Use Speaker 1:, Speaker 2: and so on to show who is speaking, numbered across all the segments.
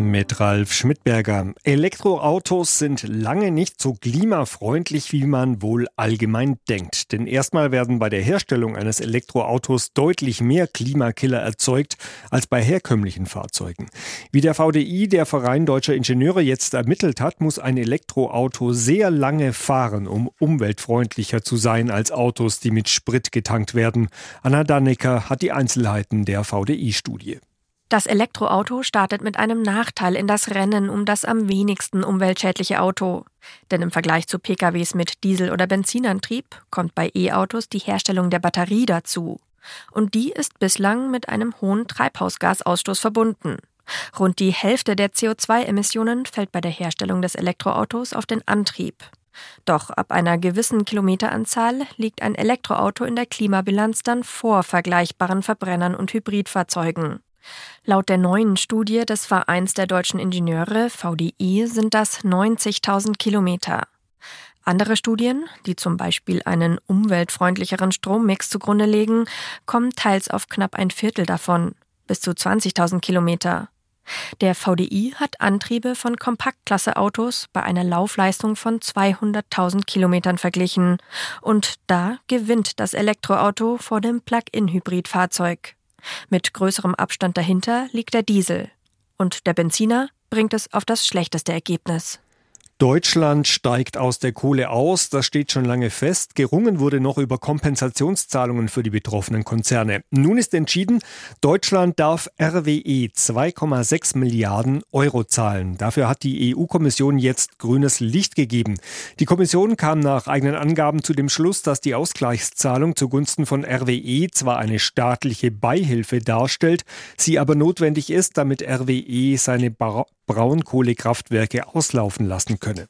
Speaker 1: Mit Ralf Schmidberger. Elektroautos sind lange nicht so klimafreundlich, wie man wohl allgemein denkt. Denn erstmal werden bei der Herstellung eines Elektroautos deutlich mehr Klimakiller erzeugt als bei herkömmlichen Fahrzeugen. Wie der VDI, der Verein Deutscher Ingenieure, jetzt ermittelt hat, muss ein Elektroauto sehr lange fahren, um umweltfreundlicher zu sein als Autos, die mit Sprit getankt werden. Anna Dannecker hat die Einzelheiten der VDI-Studie.
Speaker 2: Das Elektroauto startet mit einem Nachteil in das Rennen um das am wenigsten umweltschädliche Auto. Denn im Vergleich zu PKWs mit Diesel- oder Benzinantrieb kommt bei E-Autos die Herstellung der Batterie dazu. Und die ist bislang mit einem hohen Treibhausgasausstoß verbunden. Rund die Hälfte der CO2-Emissionen fällt bei der Herstellung des Elektroautos auf den Antrieb. Doch ab einer gewissen Kilometeranzahl liegt ein Elektroauto in der Klimabilanz dann vor vergleichbaren Verbrennern und Hybridfahrzeugen. Laut der neuen Studie des Vereins der deutschen Ingenieure VDI sind das 90.000 Kilometer. Andere Studien, die zum Beispiel einen umweltfreundlicheren Strommix zugrunde legen, kommen teils auf knapp ein Viertel davon, bis zu 20.000 Kilometer. Der VDI hat Antriebe von Kompaktklasse-Autos bei einer Laufleistung von 200.000 Kilometern verglichen. Und da gewinnt das Elektroauto vor dem Plug-in-Hybridfahrzeug. Mit größerem Abstand dahinter liegt der Diesel. Und der Benziner bringt es auf das schlechteste Ergebnis.
Speaker 1: Deutschland steigt aus der Kohle aus, das steht schon lange fest. Gerungen wurde noch über Kompensationszahlungen für die betroffenen Konzerne. Nun ist entschieden, Deutschland darf RWE 2,6 Milliarden Euro zahlen. Dafür hat die EU-Kommission jetzt grünes Licht gegeben. Die Kommission kam nach eigenen Angaben zu dem Schluss, dass die Ausgleichszahlung zugunsten von RWE zwar eine staatliche Beihilfe darstellt, sie aber notwendig ist, damit RWE seine Braunkohlekraftwerke auslaufen lassen könne.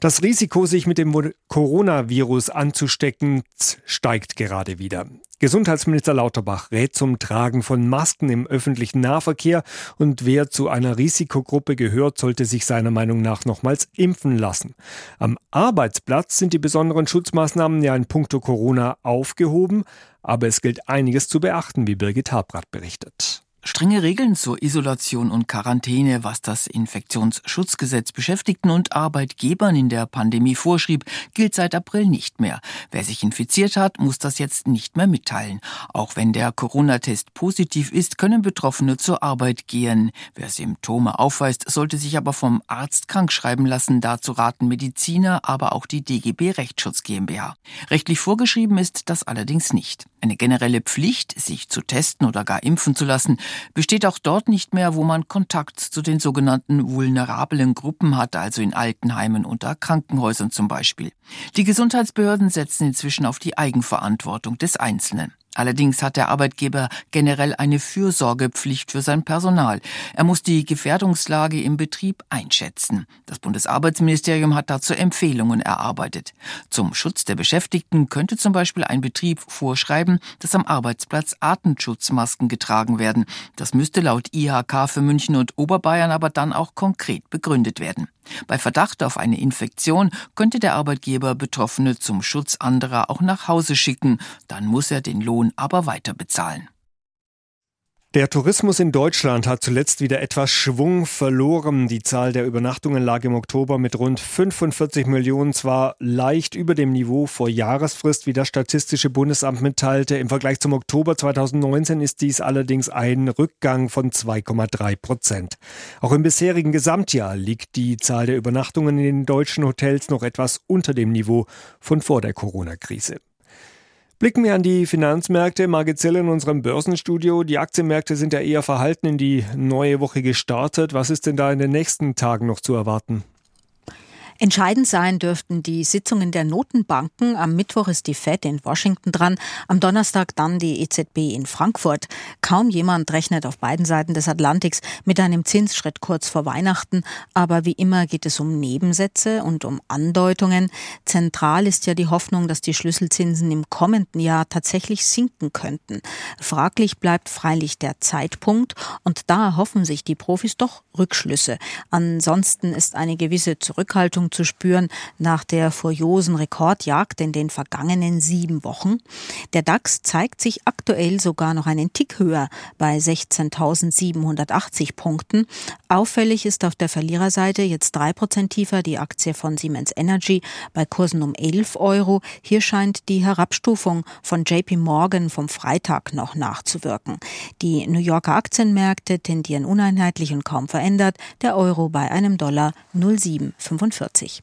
Speaker 1: Das Risiko, sich mit dem Coronavirus anzustecken, steigt gerade wieder. Gesundheitsminister Lauterbach rät zum Tragen von Masken im öffentlichen Nahverkehr und wer zu einer Risikogruppe gehört, sollte sich seiner Meinung nach nochmals impfen lassen. Am Arbeitsplatz sind die besonderen Schutzmaßnahmen ja in puncto Corona aufgehoben, aber es gilt einiges zu beachten, wie Birgit Habrath berichtet.
Speaker 3: Strenge Regeln zur Isolation und Quarantäne, was das Infektionsschutzgesetz Beschäftigten und Arbeitgebern in der Pandemie vorschrieb, gilt seit April nicht mehr. Wer sich infiziert hat, muss das jetzt nicht mehr mitteilen. Auch wenn der Corona-Test positiv ist, können Betroffene zur Arbeit gehen. Wer Symptome aufweist, sollte sich aber vom Arzt krankschreiben lassen. Dazu raten Mediziner, aber auch die DGB Rechtsschutz GmbH. Rechtlich vorgeschrieben ist das allerdings nicht. Eine generelle Pflicht, sich zu testen oder gar impfen zu lassen, besteht auch dort nicht mehr, wo man Kontakt zu den sogenannten vulnerablen Gruppen hat, also in Altenheimen oder Krankenhäusern zum Beispiel. Die Gesundheitsbehörden setzen inzwischen auf die Eigenverantwortung des Einzelnen. Allerdings hat der Arbeitgeber generell eine Fürsorgepflicht für sein Personal. Er muss die Gefährdungslage im Betrieb einschätzen. Das Bundesarbeitsministerium hat dazu Empfehlungen erarbeitet. Zum Schutz der Beschäftigten könnte zum Beispiel ein Betrieb vorschreiben, dass am Arbeitsplatz Artenschutzmasken getragen werden. Das müsste laut IHK für München und Oberbayern aber dann auch konkret begründet werden. Bei Verdacht auf eine Infektion könnte der Arbeitgeber Betroffene zum Schutz anderer auch nach Hause schicken, dann muss er den Lohn aber weiter bezahlen.
Speaker 1: Der Tourismus in Deutschland hat zuletzt wieder etwas Schwung verloren. Die Zahl der Übernachtungen lag im Oktober mit rund 45 Millionen zwar leicht über dem Niveau vor Jahresfrist, wie das Statistische Bundesamt mitteilte. Im Vergleich zum Oktober 2019 ist dies allerdings ein Rückgang von 2,3 Prozent. Auch im bisherigen Gesamtjahr liegt die Zahl der Übernachtungen in den deutschen Hotels noch etwas unter dem Niveau von vor der Corona-Krise. Blicken wir an die Finanzmärkte. Margit Zell in unserem Börsenstudio. Die Aktienmärkte sind ja eher verhalten in die neue Woche gestartet. Was ist denn da in den nächsten Tagen noch zu erwarten?
Speaker 4: Entscheidend sein dürften die Sitzungen der Notenbanken. Am Mittwoch ist die Fed in Washington dran, am Donnerstag dann die EZB in Frankfurt. Kaum jemand rechnet auf beiden Seiten des Atlantiks mit einem Zinsschritt kurz vor Weihnachten, aber wie immer geht es um Nebensätze und um Andeutungen. Zentral ist ja die Hoffnung, dass die Schlüsselzinsen im kommenden Jahr tatsächlich sinken könnten. Fraglich bleibt freilich der Zeitpunkt und da hoffen sich die Profis doch Rückschlüsse. Ansonsten ist eine gewisse Zurückhaltung Erholung zu spüren nach der furiosen Rekordjagd in den vergangenen sieben Wochen. Der DAX zeigt sich aktuell sogar noch einen Tick höher bei 16.780 Punkten. Auffällig ist auf der Verliererseite jetzt drei Prozent tiefer die Aktie von Siemens Energy bei Kursen um 11 Euro. Hier scheint die Herabstufung von JP Morgan vom Freitag noch nachzuwirken. Die New Yorker Aktienmärkte tendieren uneinheitlich und kaum verändert. Der Euro bei einem Dollar 0,745. 1985.